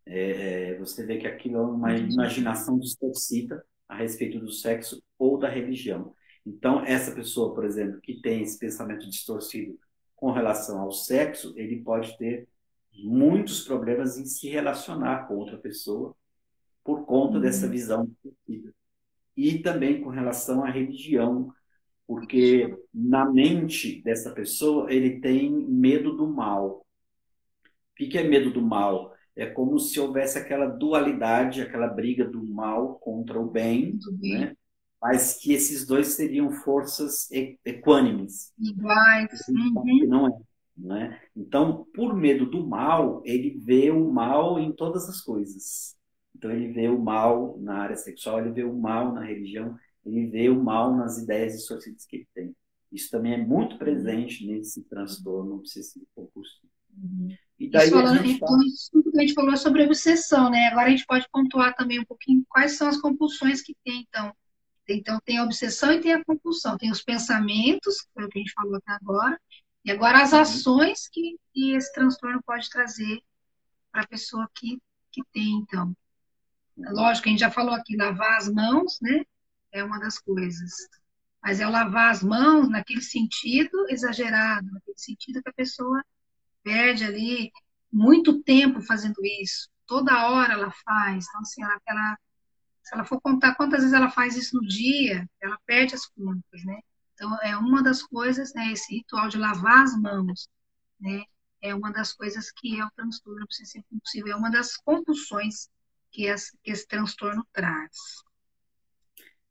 É, é você vê que aquilo é uma imaginação distorcida a respeito do sexo ou da religião. Então, essa pessoa, por exemplo, que tem esse pensamento distorcido com relação ao sexo, ele pode ter muitos problemas em se relacionar com outra pessoa por conta uhum. dessa visão. E também com relação à religião, porque na mente dessa pessoa ele tem medo do mal. O que é medo do mal? É como se houvesse aquela dualidade, aquela briga do mal contra o bem, bem. Né? mas que esses dois seriam forças equânimes. Iguais. Uhum. Não é. Né? Então, por medo do mal, ele vê o mal em todas as coisas. Então, ele vê o mal na área sexual, ele vê o mal na religião, ele vê o mal nas ideias distorcidas que ele tem. Isso também é muito presente nesse transtorno obsessivo compulsivo. Uhum. E daí isso, a gente então, que a gente falou sobre obsessão, né? Agora a gente pode pontuar também um pouquinho quais são as compulsões que tem, então. Então, tem a obsessão e tem a compulsão. Tem os pensamentos, que foi o que a gente falou até agora, e agora as uhum. ações que, que esse transtorno pode trazer para a pessoa que, que tem, então. Lógico, a gente já falou aqui, lavar as mãos, né? É uma das coisas. Mas é o lavar as mãos naquele sentido exagerado, naquele sentido que a pessoa perde ali muito tempo fazendo isso. Toda hora ela faz. Então, assim, ela, ela se ela for contar quantas vezes ela faz isso no dia, ela perde as contas, né? Então, é uma das coisas, né, esse ritual de lavar as mãos, né, é uma das coisas que é o transtorno obsessivo compulsivo, é uma das compulsões que esse, que esse transtorno traz.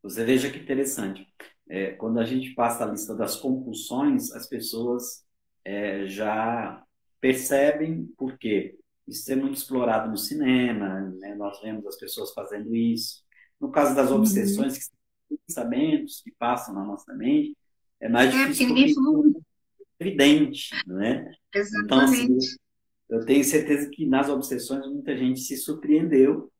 Você veja que interessante. É, quando a gente passa a lista das compulsões, as pessoas é, já percebem por quê isso é muito explorado no cinema, né? nós vemos as pessoas fazendo isso. No caso das uhum. obsessões, que são pensamentos que passam na nossa mente, é mais é, difícil ninguém é evidente, né? Exatamente. Então, assim, eu tenho certeza que nas obsessões muita gente se surpreendeu,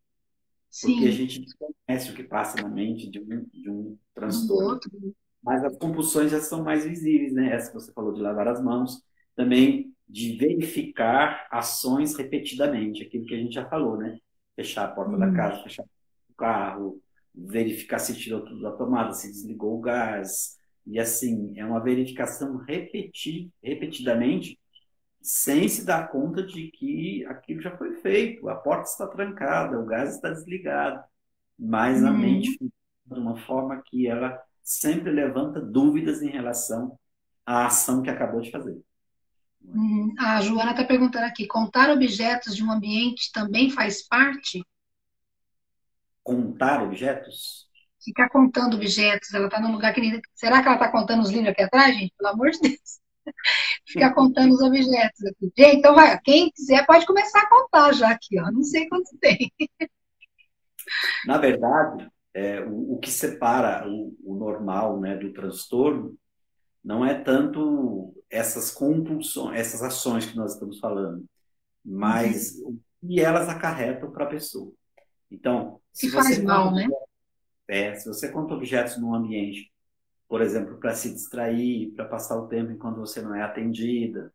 Sim. porque a gente desconhece o que passa na mente de um, de um transtorno. Um Mas as compulsões já são mais visíveis, né? Essa que você falou de lavar as mãos, também de verificar ações repetidamente, aquilo que a gente já falou, né? Fechar a porta da hum. casa, fechar o carro, verificar se tirou tudo da tomada, se desligou o gás. E assim, é uma verificação repetir, repetidamente, sem se dar conta de que aquilo já foi feito, a porta está trancada, o gás está desligado. Mas a uhum. mente de uma forma que ela sempre levanta dúvidas em relação à ação que acabou de fazer. Uhum. A Joana está perguntando aqui: contar objetos de um ambiente também faz parte? Contar objetos? Ficar contando objetos. Ela está num lugar que. Será que ela está contando os livros aqui atrás, gente? Pelo amor de Deus. Ficar contando os objetos aqui. Gente, então vai. Quem quiser pode começar a contar já aqui, ó. Não sei quantos tem. Na verdade, é, o, o, que separa o, o normal né, do transtorno não é tanto essas compulsões, essas ações que nós estamos falando, mas uhum. o que elas acarretam para a pessoa. Então, se, se faz mal, né? É, se você conta objetos num ambiente, por exemplo, para se distrair, para passar o tempo enquanto você não é atendida,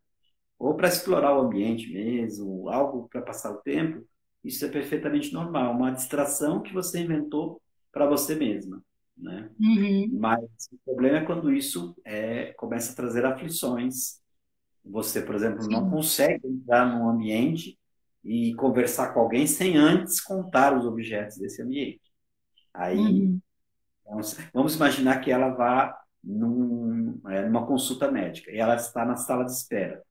ou para explorar o ambiente mesmo, algo para passar o tempo, isso é perfeitamente normal, uma distração que você inventou para você mesma. né? Uhum. Mas o problema é quando isso é, começa a trazer aflições. Você, por exemplo, não Sim. consegue entrar num ambiente e conversar com alguém sem antes contar os objetos desse ambiente. Aí, Uhum. vamos, vamos imaginar que ela vá num, é, numa consulta médica e ela está na sala de espera.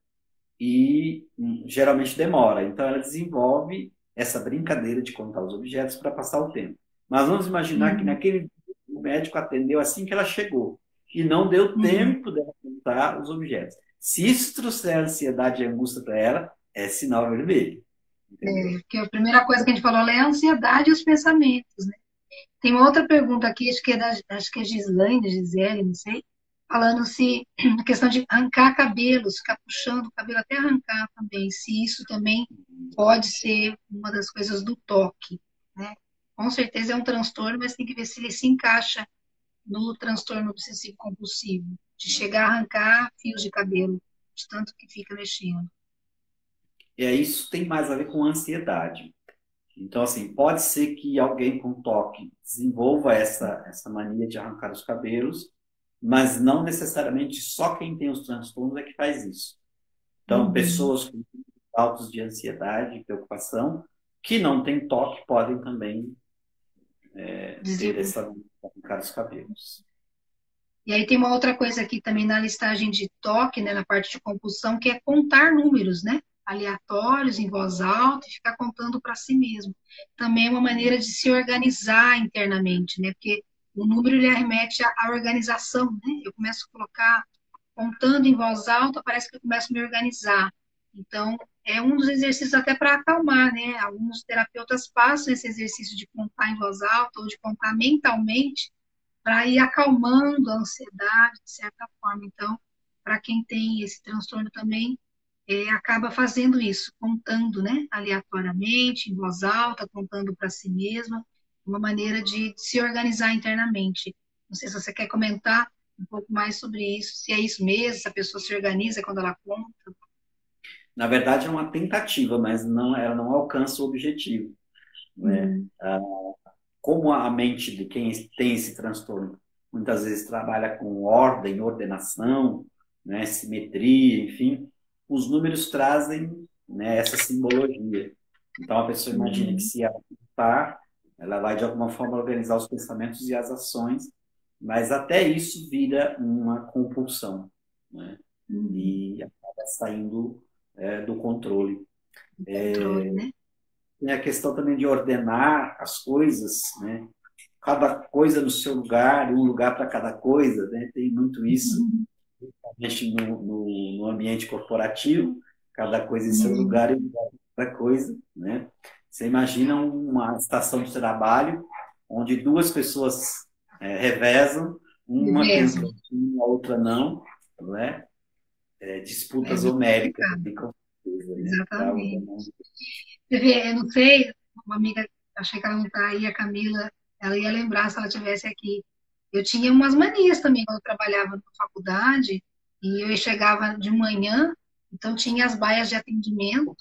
E hum, geralmente demora. Então, ela desenvolve essa brincadeira de contar os objetos para passar o tempo. Mas vamos imaginar que Uhum. naquele dia o médico atendeu assim que ela chegou e não deu Uhum. tempo dela contar os objetos. Se isso trouxer ansiedade e angústia para ela, é sinal vermelho. Entendeu? Porque a primeira coisa que a gente falou é a ansiedade e os pensamentos, né? Tem uma outra pergunta aqui, acho que é da, acho que é Gislaine, Gisele, não sei, falando se a questão de arrancar cabelos, ficar puxando o cabelo até arrancar também, se isso também pode ser uma das coisas do toque, né? Com certeza é um transtorno, mas tem que ver se ele se encaixa no transtorno obsessivo compulsivo, de chegar a arrancar fios de cabelo, de tanto que fica mexendo. Aí isso tem mais a ver com ansiedade. Então, assim, pode ser que alguém com toque desenvolva essa, essa mania de arrancar os cabelos, mas não necessariamente só quem tem os transtornos é que faz isso. Então, Uhum. pessoas com altos de ansiedade e preocupação que não têm toque podem também é, ter essa arrancar os cabelos. E aí tem uma outra coisa aqui também na listagem de toque, né, na parte de compulsão, que é contar números, né? Aleatórios, em voz alta, e ficar contando para si mesmo. Também é uma maneira de se organizar internamente, né? Porque o número ele remete à organização, né? Eu começo a colocar, contando em voz alta, parece que eu começo a me organizar. Então, é um dos exercícios até para acalmar, né? Alguns terapeutas passam esse exercício de contar em voz alta ou de contar mentalmente para ir acalmando a ansiedade, de certa forma. Então, para quem tem esse transtorno também, é, acaba fazendo isso, contando, né, aleatoriamente, em voz alta, contando para si mesma, uma maneira de se organizar internamente. Não sei se você quer comentar um pouco mais sobre isso, se é isso mesmo, se a pessoa se organiza quando ela conta. Na verdade, é uma tentativa, mas não, ela não alcança o objetivo. Né? Hum, Ah, como a mente de quem tem esse transtorno muitas vezes trabalha com ordem, ordenação, né, simetria, enfim, os números trazem, né, essa simbologia. Então a pessoa imagina que uhum, se ela contar, ela vai de alguma forma organizar os pensamentos e as ações, mas até isso vira uma compulsão, né? uhum. E acaba saindo é, do controle. Controle, né? Tem a questão também de ordenar as coisas, né? Cada coisa no seu lugar, um lugar para cada coisa, né? Tem muito isso, Uhum, principalmente no, no, no ambiente corporativo, cada coisa em seu uhum. lugar e cada coisa, né? Você imagina uma estação de trabalho onde duas pessoas é, revezam, uma um cantinho, a outra não, né? É, é disputas muito homéricas com certeza, né? Exatamente. Você vê, eu não sei, uma amiga, achei que ela não está aí, a Camila, ela ia lembrar se ela tivesse aqui. Eu tinha umas manias também quando eu trabalhava na faculdade, e eu chegava de manhã, então tinha as baias de atendimento,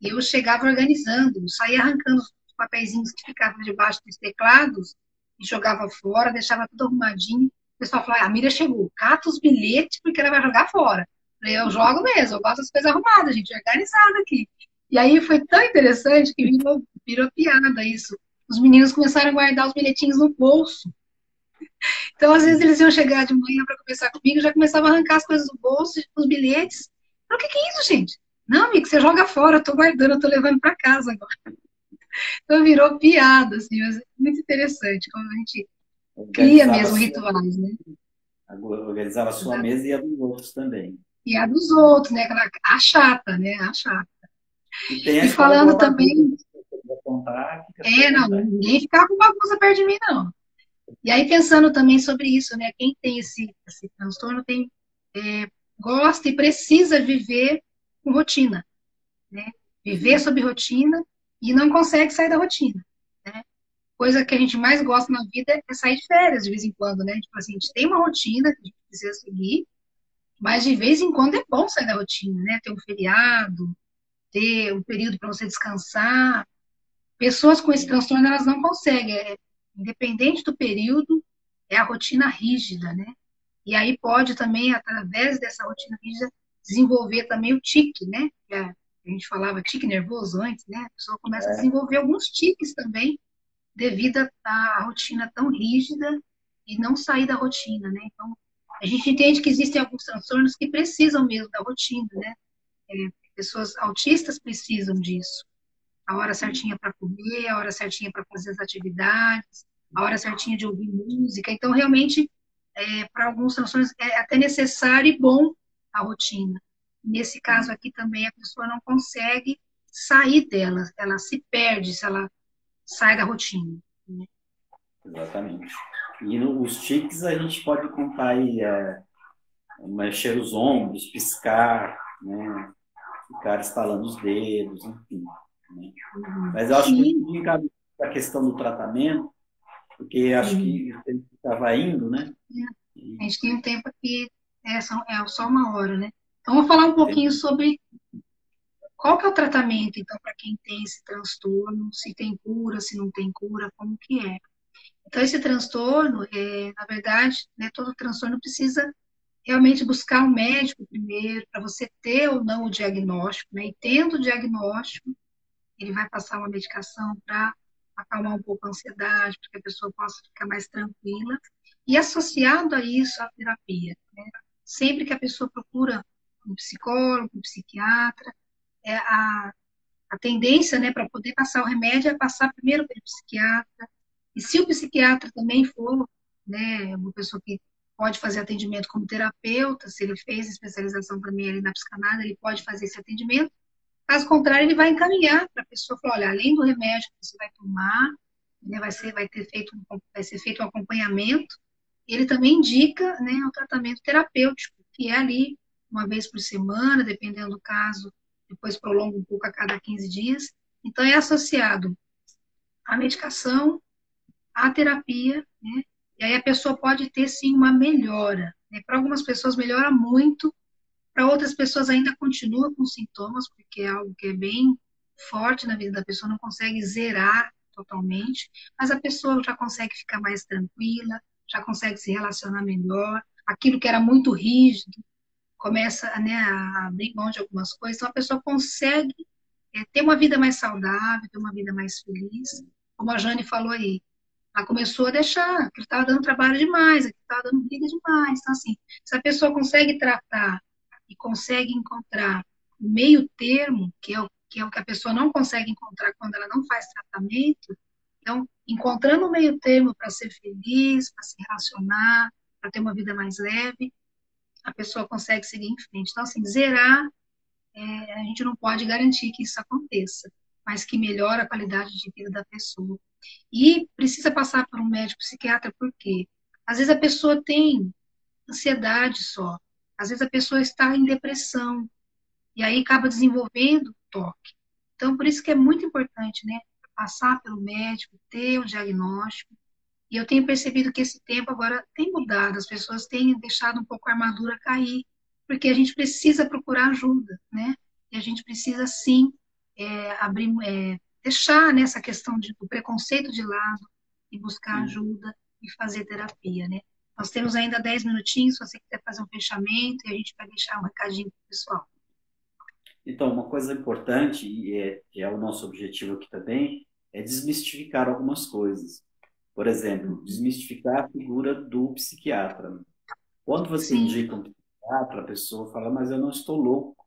e eu chegava organizando, saía arrancando os papeizinhos que ficavam debaixo dos teclados, e jogava fora, deixava tudo arrumadinho. O pessoal falava, ah, a Miriam chegou, cata os bilhetes porque ela vai jogar fora. Eu jogo mesmo, eu gosto das coisas arrumadas, gente, organizada aqui. E aí foi tão interessante que virou, virou piada isso. Os meninos começaram a guardar os bilhetinhos no bolso. Então, às vezes, eles iam chegar de manhã para conversar comigo, já começavam a arrancar as coisas do bolso, os bilhetes. Eu, o que, que é isso, gente? Não, amigo, você joga fora, eu tô guardando, eu tô levando para casa agora. Então virou piada, assim, mas é muito interessante como a gente cria mesmo rituais, né? organizava a sua mesa e a dos outros também. E a dos outros, né? Aquela- A chata, né? A chata. E E falando também, contar, é, não, ninguém ficava com bagunça perto de mim, não. E aí, pensando também sobre isso, né? Quem tem esse, esse transtorno tem, é, gosta e precisa viver com rotina, né? Viver sob rotina e não consegue sair da rotina, né? Coisa que a gente mais gosta na vida é sair de férias de vez em quando, né? Tipo assim, a gente tem uma rotina que a gente precisa seguir, mas de vez em quando é bom sair da rotina, né? Ter um feriado, ter um período para você descansar. Pessoas com esse transtorno, elas não conseguem. É, independente do período, é a rotina rígida, né? E aí pode também, através dessa rotina rígida, desenvolver também o tique, né? Que a gente falava tique nervoso antes, né? A pessoa começa é. a desenvolver alguns tiques também, devido à rotina tão rígida e não sair da rotina, né? Então, a gente entende que existem alguns transtornos que precisam mesmo da rotina, né? É, pessoas autistas precisam disso. A hora certinha para comer, a hora certinha para fazer as atividades, a hora certinha de ouvir música. Então, realmente, é, para alguns transtornos é até necessário e bom a rotina. Nesse caso aqui também a pessoa não consegue sair dela, ela se perde se ela sai da rotina. Né? Exatamente. E nos tiques a gente pode contar aí é, mexer os ombros, piscar, né? ficar estalando os dedos, enfim. Né? Mas eu acho que cabe a questão do tratamento, porque acho que estava indo, né? É. A gente tem um tempo aqui, é só, é só uma hora, né? Então, vou falar um pouquinho sobre qual que é o tratamento, então, para quem tem esse transtorno, se tem cura, se não tem cura, como que é. Então, esse transtorno, é, na verdade, né, todo transtorno precisa realmente buscar um médico primeiro, para você ter ou não o diagnóstico, né? E tendo o diagnóstico, ele vai passar uma medicação para acalmar um pouco a ansiedade, para que a pessoa possa ficar mais tranquila. E associado a isso, a terapia. Né? Sempre que a pessoa procura um psicólogo, um psiquiatra, é a, a tendência né, para poder passar o remédio é passar primeiro pelo psiquiatra. E se o psiquiatra também for né, uma pessoa que pode fazer atendimento como terapeuta, se ele fez especialização também ali na psicanálise, ele pode fazer esse atendimento. Caso contrário, ele vai encaminhar para a pessoa falar, olha, além do remédio que você vai tomar, né, vai, ser, vai, ter feito, vai ser feito um acompanhamento, ele também indica né, o tratamento terapêutico, que é ali uma vez por semana, dependendo do caso, depois prolonga um pouco a cada 15 dias. Então, é associado à medicação, à terapia, né? E aí a pessoa pode ter, sim, uma melhora. Né? Para algumas pessoas melhora muito, para outras pessoas ainda continua com sintomas, porque é algo que é bem forte na vida da pessoa, não consegue zerar totalmente, mas a pessoa já consegue ficar mais tranquila, já consegue se relacionar melhor, aquilo que era muito rígido começa né, a abrir mão de algumas coisas, então a pessoa consegue é, ter uma vida mais saudável, ter uma vida mais feliz, como a Jane falou aí, ela começou a deixar, que estava dando trabalho demais, que estava dando briga demais, então assim, se a pessoa consegue tratar e consegue encontrar o meio termo, que é o, que é o que a pessoa não consegue encontrar quando ela não faz tratamento, então, encontrando o meio termo para ser feliz, para se relacionar, para ter uma vida mais leve, a pessoa consegue seguir em frente. Então, assim, zerar, é, a gente não pode garantir que isso aconteça, mas que melhora a qualidade de vida da pessoa. E precisa passar por um médico psiquiatra, por quê? Às vezes a pessoa tem ansiedade só, às vezes a pessoa está em depressão e aí acaba desenvolvendo toque. Então, por isso que é muito importante, né? Passar pelo médico, ter o diagnóstico. E eu tenho percebido que esse tempo agora tem mudado, as pessoas têm deixado um pouco a armadura cair, porque a gente precisa procurar ajuda, né? E a gente precisa, sim, é, abrir, é, deixar nessa né, questão de, do preconceito de lado e buscar ajuda e fazer terapia, né? Nós temos ainda 10 minutinhos, se você quiser fazer um fechamento, e a gente vai deixar um recadinho para o pessoal. Então, uma coisa importante, e é, é o nosso objetivo aqui também, é desmistificar algumas coisas. Por exemplo, desmistificar a figura do psiquiatra. Quando você Sim. indica um psiquiatra, a pessoa fala, mas eu não estou louco.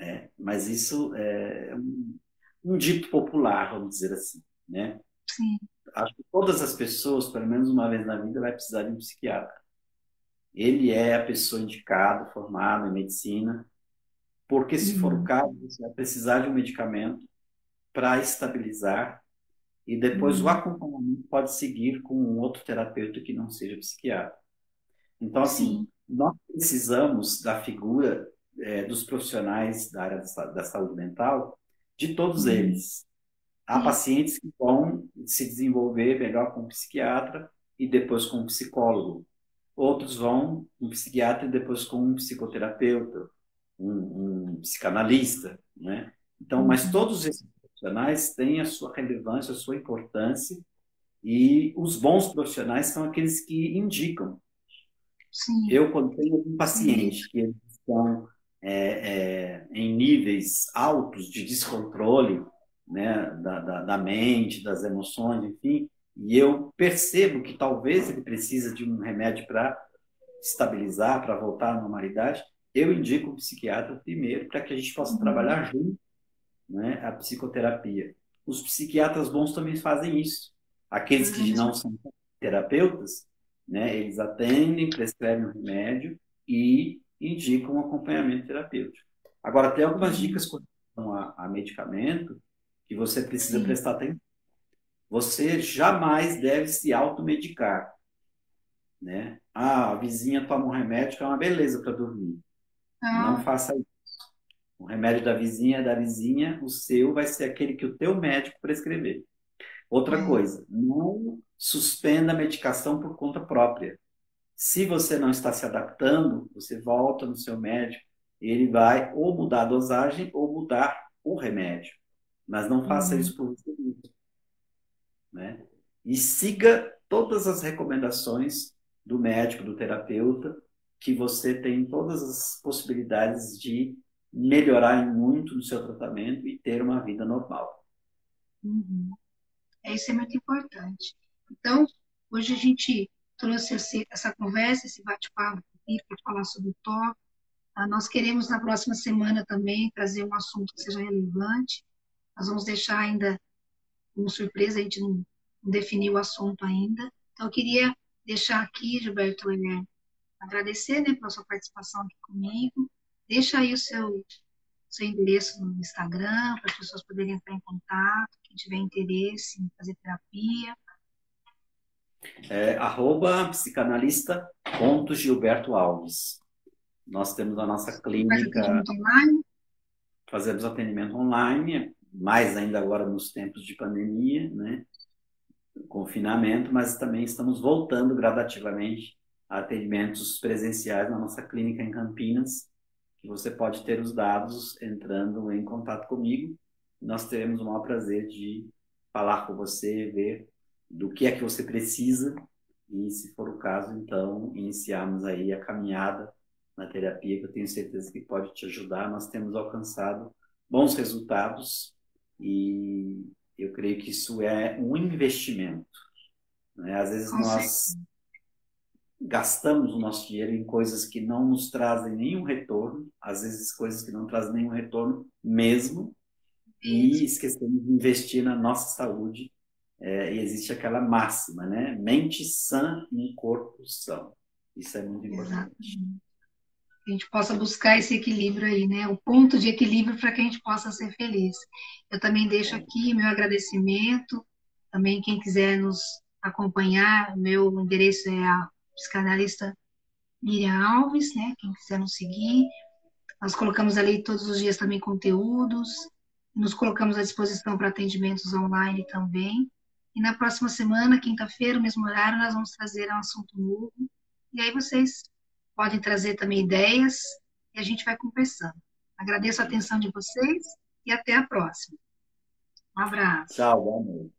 É, mas isso é um, um dito popular, vamos dizer assim, né? Sim acho que todas as pessoas, pelo menos uma vez na vida, vai precisar de um psiquiatra. Ele é a pessoa indicada, formada em medicina, porque se for o uhum. caso, você vai precisar de um medicamento para estabilizar e depois uhum. o acompanhamento pode seguir com um outro terapeuta que não seja psiquiatra. Então, assim, Sim. nós precisamos da figura é, dos profissionais da área da saúde mental, de todos uhum. eles. Há pacientes que vão se desenvolver melhor com um psiquiatra e depois com um psicólogo. Outros vão com um psiquiatra e depois com um psicoterapeuta, um, um psicanalista, né? Então, mas uhum. todos esses profissionais têm a sua relevância, a sua importância E os bons profissionais são aqueles que indicam. Sim. Eu, quando tenho um paciente Sim. que eles estão é, é, em níveis altos de descontrole né, da, da, da, mente, das emoções, enfim, e eu percebo que talvez ele precisa de um remédio para estabilizar, para voltar à normalidade, eu indico o psiquiatra primeiro para que a gente possa uhum. trabalhar junto né, a psicoterapia. Os psiquiatras bons também fazem isso. Aqueles que uhum. não são terapeutas, né, eles atendem, prescrevem o remédio e indicam um acompanhamento terapêutico. Agora, tem algumas uhum. dicas com relação a, a medicamento que você precisa Sim. prestar atenção. Você jamais deve se automedicar. Né? Ah, a vizinha toma um remédio que é uma beleza para dormir. Ah. Não faça isso. O remédio da vizinha é da vizinha, o seu vai ser aquele que o teu médico prescrever. Outra é. coisa, não suspenda a medicação por conta própria. Se você não está se adaptando, você volta no seu médico, ele vai ou mudar a dosagem ou mudar o remédio. Mas não faça uhum. isso por você mesmo. Né? E siga todas as recomendações do médico, do terapeuta, que você tem todas as possibilidades de melhorar muito no seu tratamento e ter uma vida normal. Uhum. Isso é muito importante. Então, hoje a gente trouxe essa conversa, esse bate-papo para falar sobre o TOC. Ah, nós queremos, na próxima semana também, trazer um assunto que seja relevante. Nós vamos deixar ainda como surpresa, a gente não, não definiu o assunto ainda. Então, eu queria deixar aqui, Gilberto, é, agradecer né, pela sua participação aqui comigo. Deixa aí o seu, seu endereço no Instagram, para as pessoas poderem entrar em contato, quem tiver interesse em fazer terapia. É, arroba psicanalista.gilberto Alves. Nós temos a nossa clínica. Atendimento online? Fazemos atendimento online, mais ainda agora nos tempos de pandemia, né? Confinamento, mas também estamos voltando gradativamente a atendimentos presenciais na nossa clínica em Campinas, que você pode ter os dados entrando em contato comigo. Nós teremos o maior prazer de falar com você, ver do que é que você precisa e, se for o caso, então, iniciarmos aí a caminhada na terapia, que eu tenho certeza que pode te ajudar. Nós temos alcançado bons resultados e eu creio que isso é um investimento. Né? Às vezes nós gastamos o nosso dinheiro em coisas que não nos trazem nenhum retorno, às vezes coisas que não trazem nenhum retorno mesmo, e esquecemos de investir na nossa saúde. É, e existe aquela máxima, né? Mente sã e corpo são. Isso é muito importante. Exatamente. A gente possa buscar esse equilíbrio aí, né? O ponto de equilíbrio para que a gente possa ser feliz. Eu também deixo aqui meu agradecimento. Também quem quiser nos acompanhar, meu endereço é a psicanalista Miriam Alves, né? Quem quiser nos seguir. Nós colocamos ali todos os dias também conteúdos, nos colocamos à disposição para atendimentos online também. E na próxima semana, quinta-feira, mesmo horário, nós vamos trazer um assunto novo. E aí vocês podem trazer também ideias e a gente vai conversando. Agradeço a atenção de vocês e até a próxima. Um abraço. Tchau, noite.